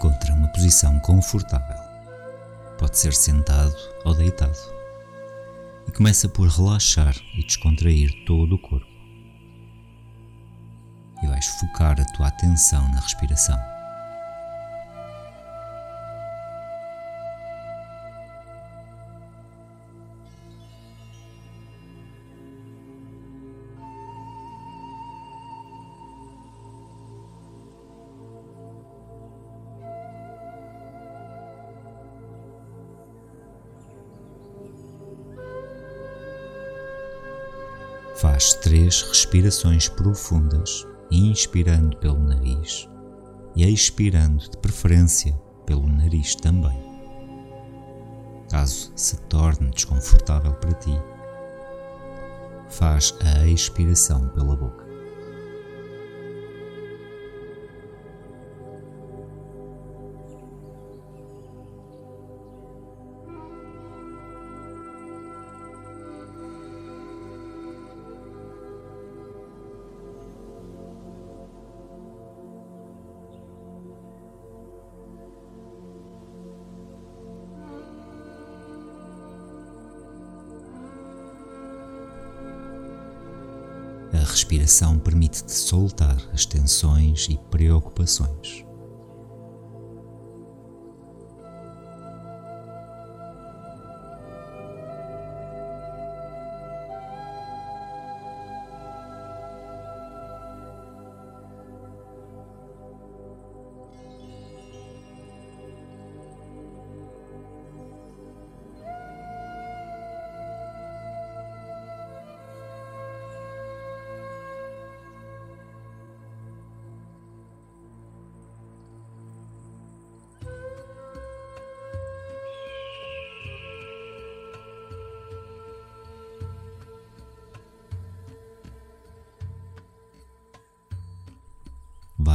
Encontra uma posição confortável. Pode ser sentado ou deitado. E começa por relaxar e descontrair todo o corpo. E vais focar a tua atenção na respiração. Faz três respirações profundas, inspirando pelo nariz e expirando de preferência pelo nariz também. Caso se torne desconfortável para ti, faz a expiração pela boca. A respiração permite-te soltar as tensões e preocupações.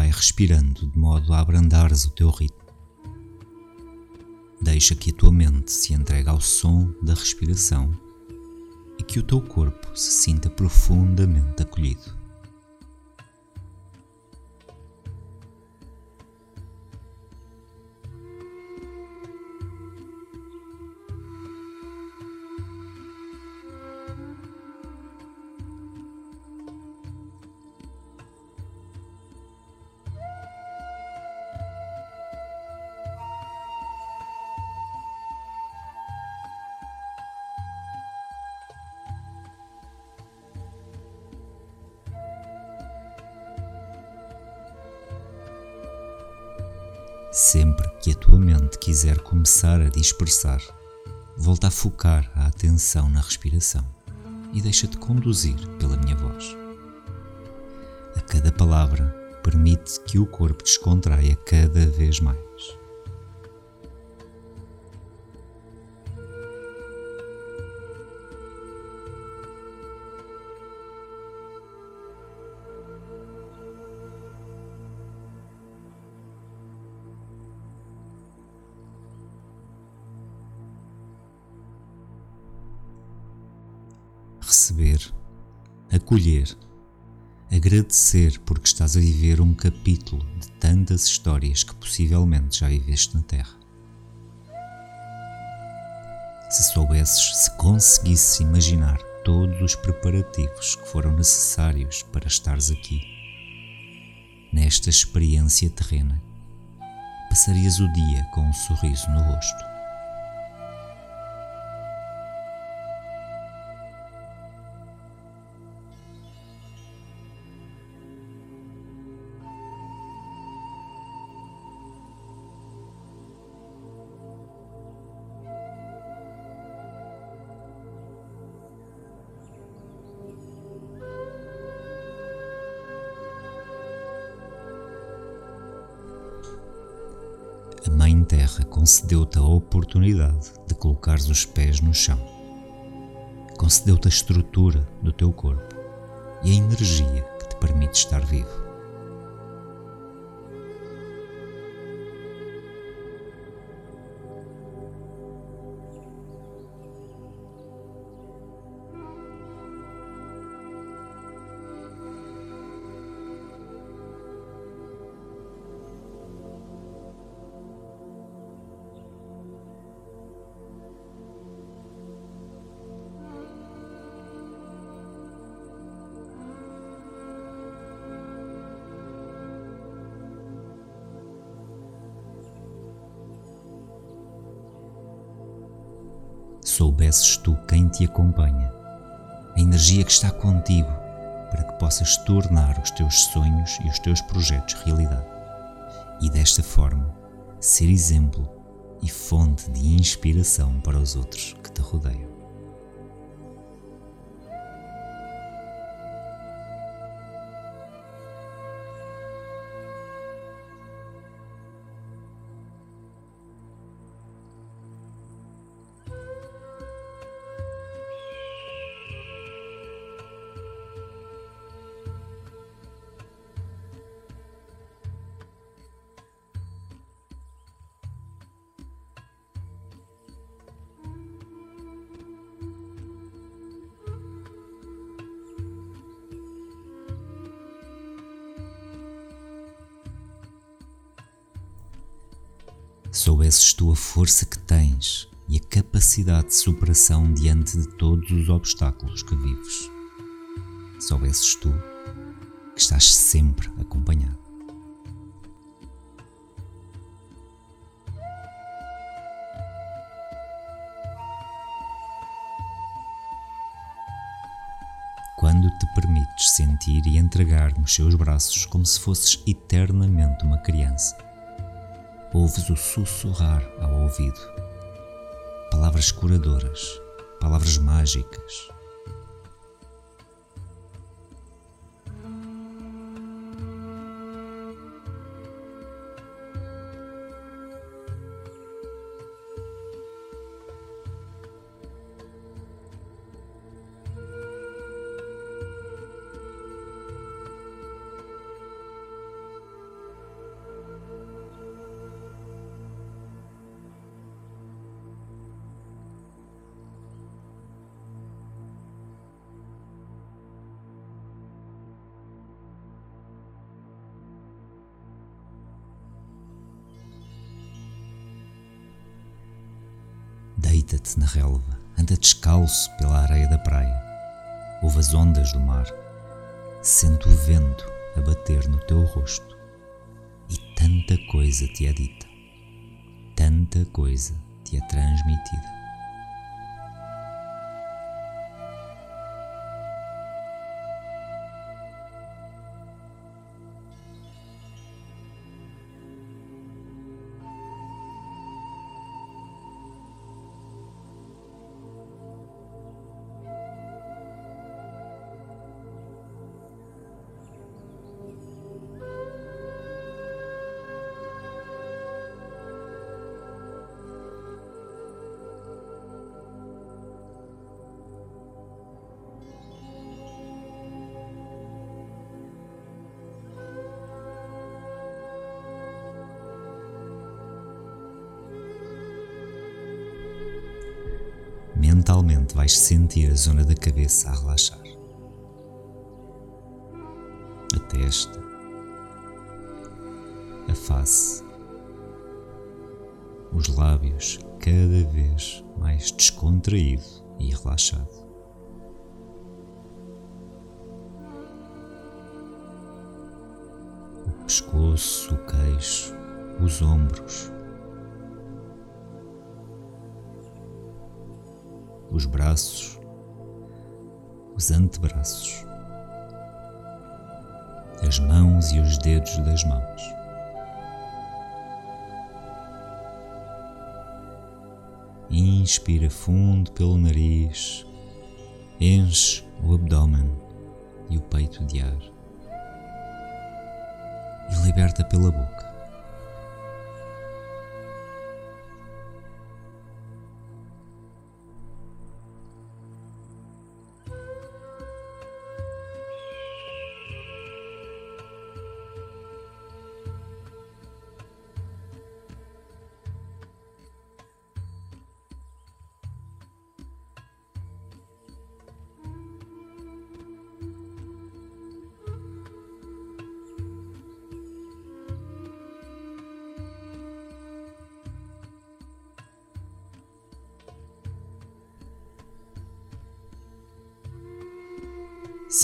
Vai respirando de modo a abrandares o teu ritmo. Deixa que a tua mente se entregue ao som da respiração e que o teu corpo se sinta profundamente acolhido. Sempre que a tua mente quiser começar a dispersar, volta a focar a atenção na respiração e deixa-te conduzir pela minha voz. A cada palavra, permite que o corpo descontraia cada vez mais. Acolher, agradecer porque estás a viver um capítulo de tantas histórias que possivelmente já viveste na Terra. Se soubesses, se conseguisses imaginar todos os preparativos que foram necessários para estares aqui, nesta experiência terrena, passarias o dia com um sorriso no rosto. Concedeu-te a oportunidade de colocares os pés no chão. Concedeu-te a estrutura do teu corpo e a energia que te permite estar vivo. Te acompanha, a energia que está contigo para que possas tornar os teus sonhos e os teus projetos realidade. E desta forma, ser exemplo e fonte de inspiração para os outros que te rodeiam. Tu a força que tens e a capacidade de superação diante de todos os obstáculos que vives. Soubesses tu que estás sempre acompanhado. Quando te permites sentir e entregar nos seus braços como se fosses eternamente uma criança ouves o sussurrar ao ouvido. Palavras curadoras, palavras mágicas, Deita-te na relva, anda descalço pela areia da praia, ouve as ondas do mar, sente o vento a bater no teu rosto e tanta coisa te é dita, tanta coisa te é transmitida. Mentalmente vais sentir a zona da cabeça a relaxar. A testa, a face, os lábios cada vez mais descontraído e relaxado. O pescoço, o queixo, os ombros, os braços, os antebraços, as mãos e os dedos das mãos. Inspira fundo pelo nariz, enche o abdômen e o peito de ar e liberta pela boca.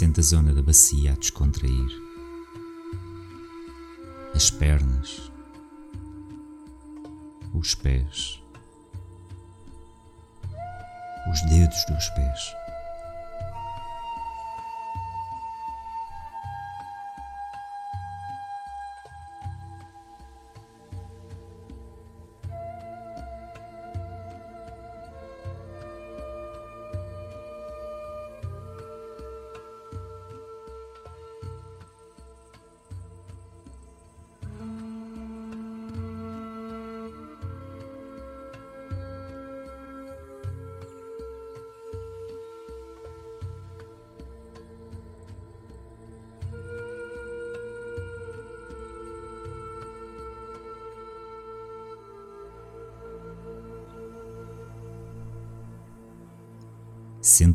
Sente a zona da bacia a descontrair, as pernas, os pés, os dedos dos pés.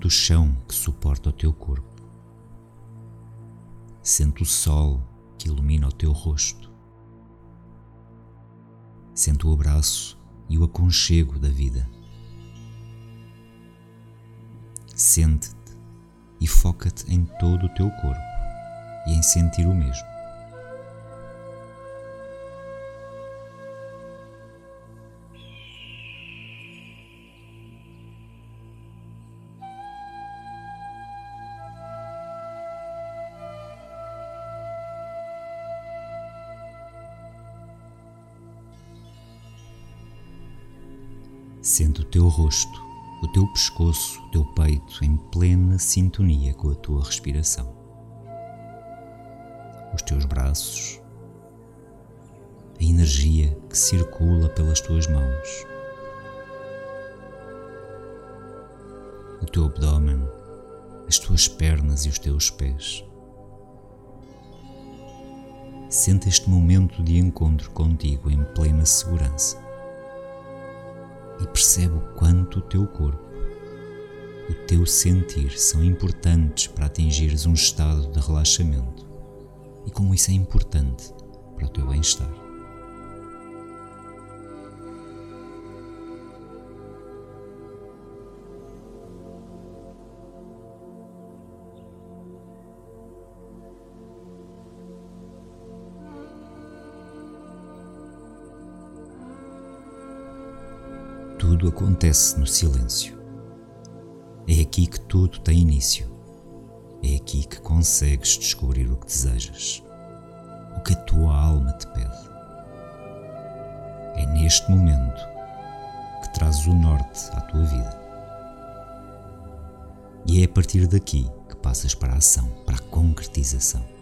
Sente o chão que suporta o teu corpo. Sente o sol que ilumina o teu rosto. Sente o abraço e o aconchego da vida. Sente-te e foca-te em todo o teu corpo e em sentir o mesmo. Sente o teu rosto, o teu pescoço, o teu peito em plena sintonia com a tua respiração. Os teus braços, a energia que circula pelas tuas mãos, o teu abdômen, as tuas pernas e os teus pés. Sente este momento de encontro contigo em plena segurança e percebe o quanto o teu corpo, o teu sentir são importantes para atingires um estado de relaxamento e como isso é importante para o teu bem-estar. Tudo acontece no silêncio. É aqui que tudo tem início. É aqui que consegues descobrir o que desejas, o que a tua alma te pede. É neste momento que trazes o norte à tua vida. E é a partir daqui que passas para a ação, para a concretização.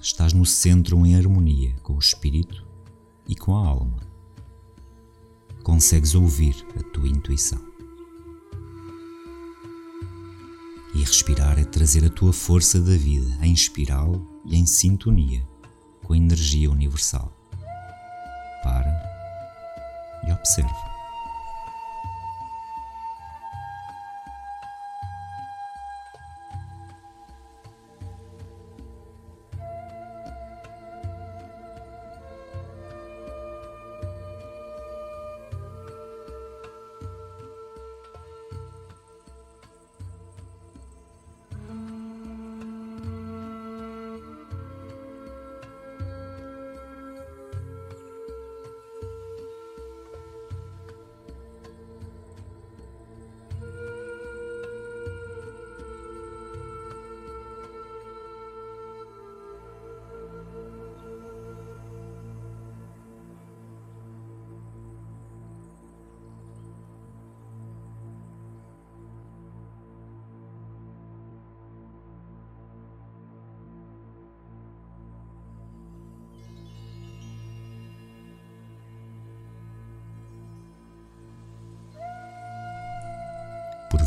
Estás no centro em harmonia com o espírito e com a alma. Consegues ouvir a tua intuição. E respirar é trazer a tua força da vida em espiral e em sintonia com a energia universal. Para e observa.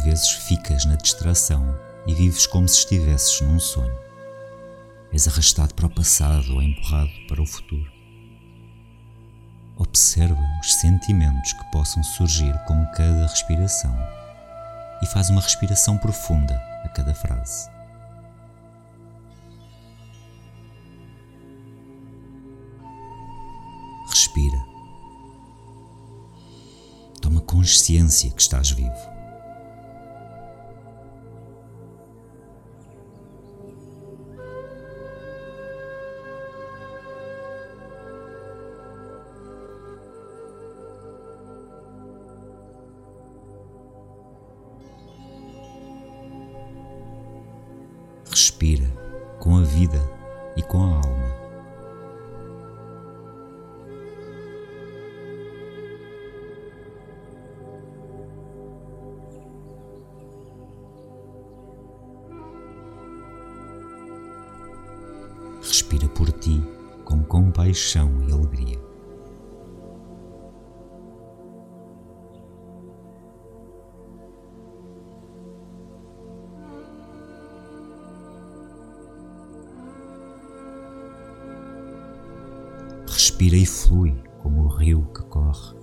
Vezes ficas na distração e vives como se estivesses num sonho. És arrastado para o passado ou empurrado para o futuro. Observa os sentimentos que possam surgir com cada respiração e faz uma respiração profunda a cada frase. Respira. Toma consciência que estás vivo. Respira com a vida e com a alma. Respira por ti com compaixão e flui como o rio que corre.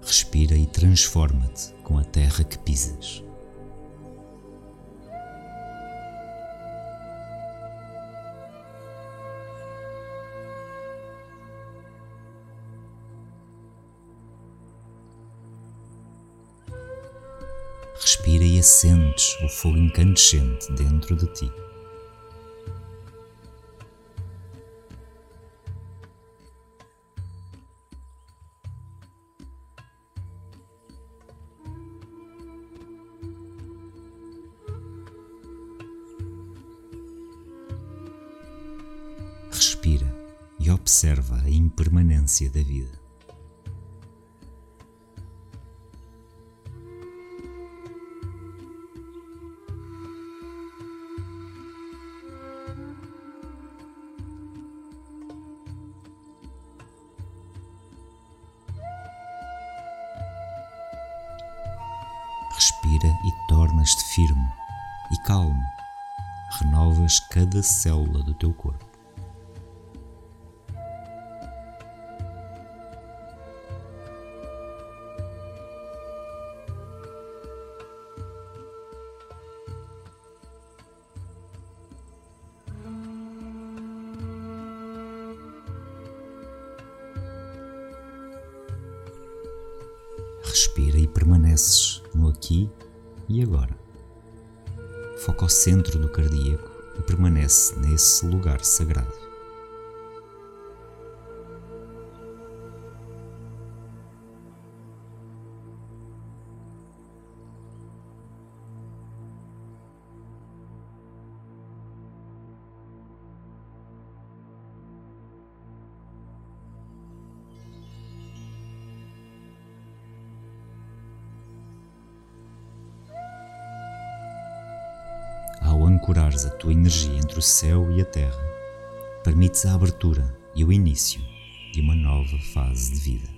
Respira e transforma-te com a terra que pisas. Acentes o fogo incandescente dentro de ti. Respira e observa a impermanência da vida. Tornas-te firme e calmo. Renovas cada célula do teu corpo. Centro do cardíaco e permanece nesse lugar sagrado. Ancorares a tua energia entre o céu e a terra, permites a abertura e o início de uma nova fase de vida.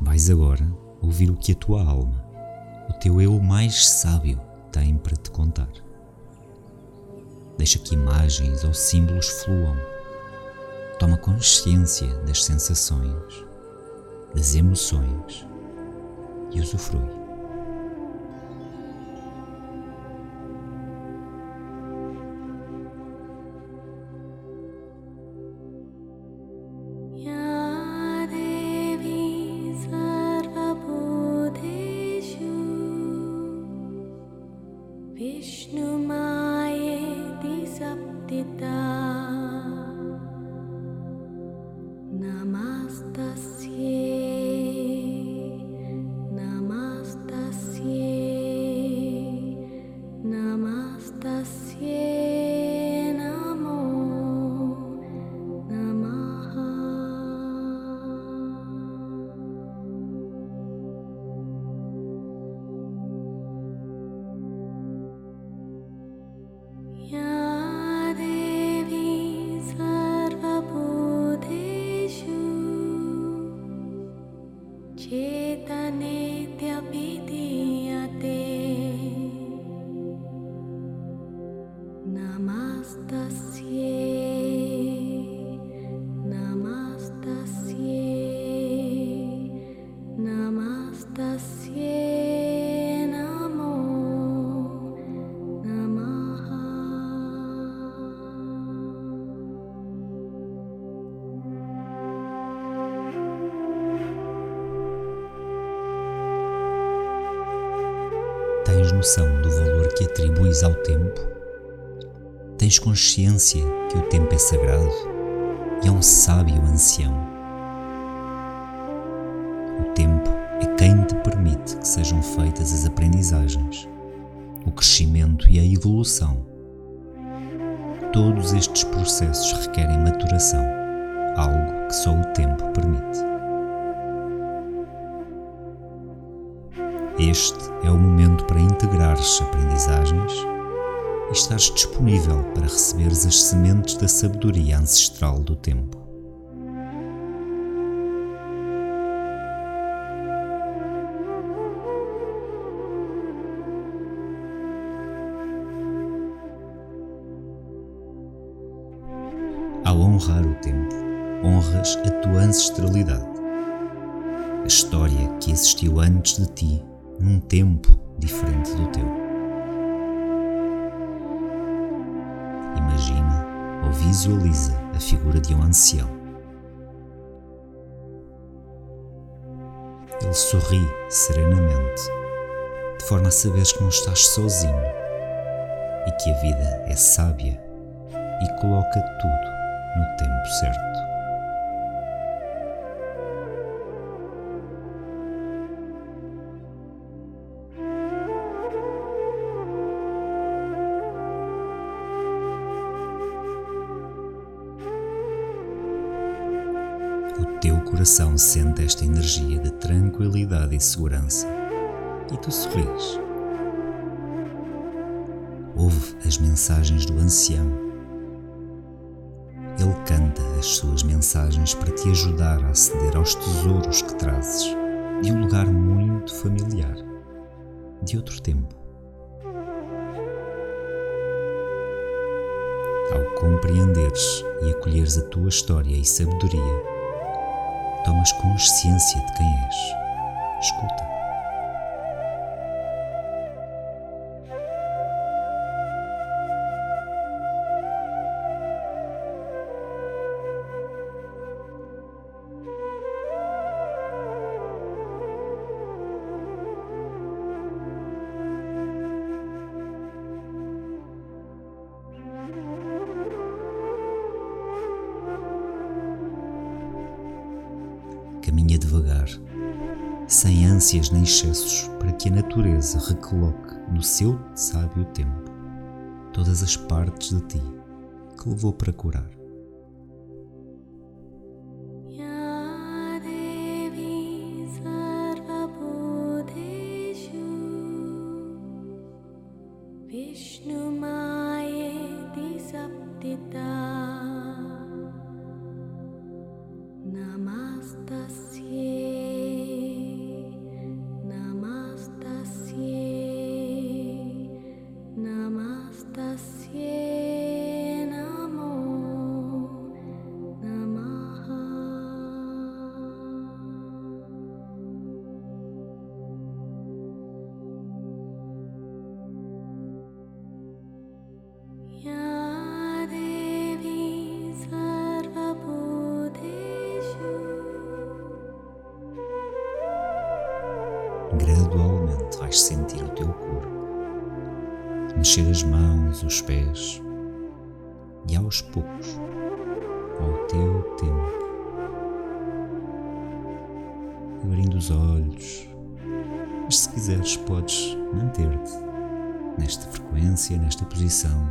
Vais agora ouvir o que a tua alma o teu eu mais sábio tem para te contar. Deixa que imagens ou símbolos fluam. Toma consciência das sensações, das emoções e usufrui. Noção do valor que atribuis ao tempo? Tens consciência que o tempo é sagrado e é um sábio ancião? O tempo é quem te permite que sejam feitas as aprendizagens, o crescimento e a evolução. Todos estes processos requerem maturação, algo que só o tempo permite. Este é o momento para integrares aprendizagens e estares disponível para receberes as sementes da sabedoria ancestral do tempo. Ao honrar o tempo, honras a tua ancestralidade, a história que existiu antes de ti num tempo diferente do teu. Imagina ou visualiza a figura de um ancião. Ele sorri serenamente, de forma a saberes que não estás sozinho e que a vida é sábia e coloca tudo no tempo certo. Coração sente esta energia de tranquilidade e segurança e tu sorris. Ouve as mensagens do ancião. Ele canta as suas mensagens para te ajudar a aceder aos tesouros que trazes de um lugar muito familiar, de outro tempo. Ao compreenderes e acolheres a tua história e sabedoria, tomas consciência de quem és. Escuta. Ânsias nem excessos, para que a natureza recoloque no seu sábio tempo todas as partes de ti que levou para curar. gradualmente mexer as mãos, os pés e aos poucos, ao teu tempo, abrindo os olhos. Mas se quiseres, podes manter-te nesta frequência, nesta posição,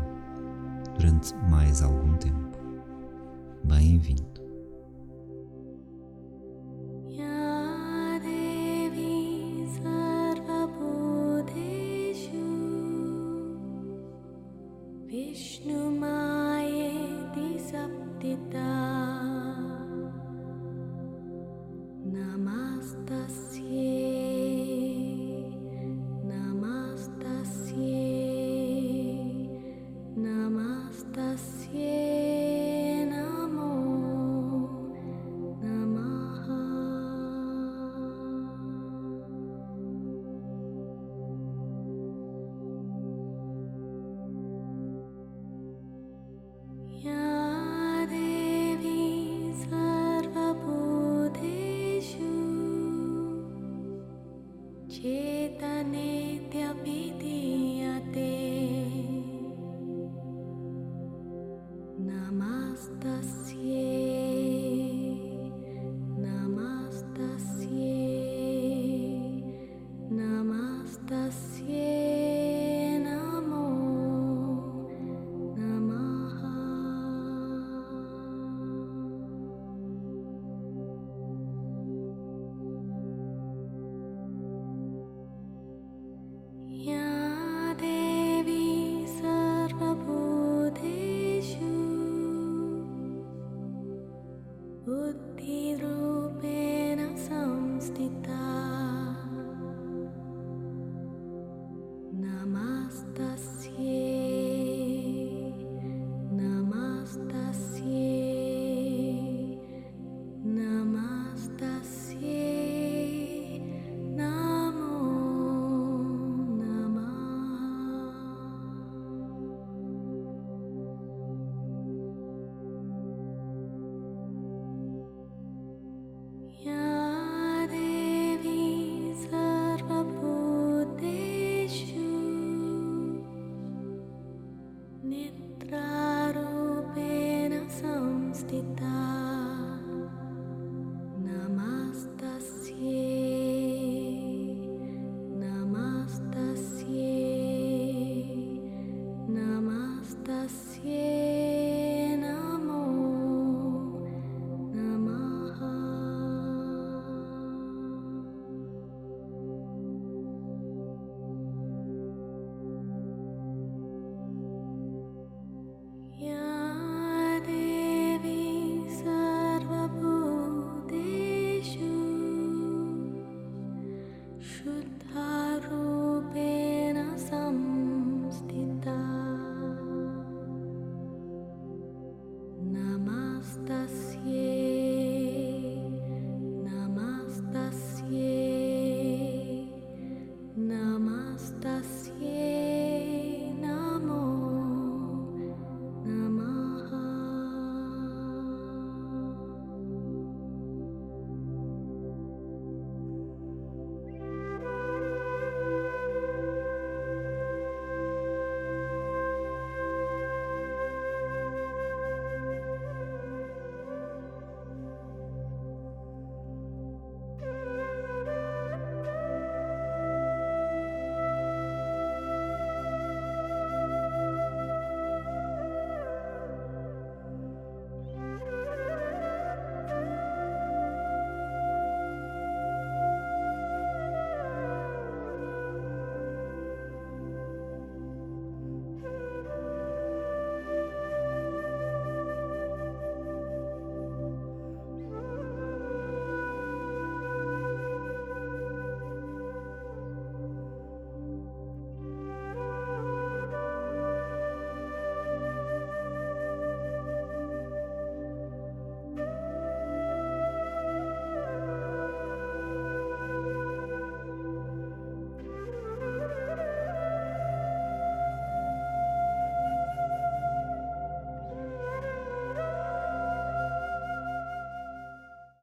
durante mais algum tempo. Bem-vindo.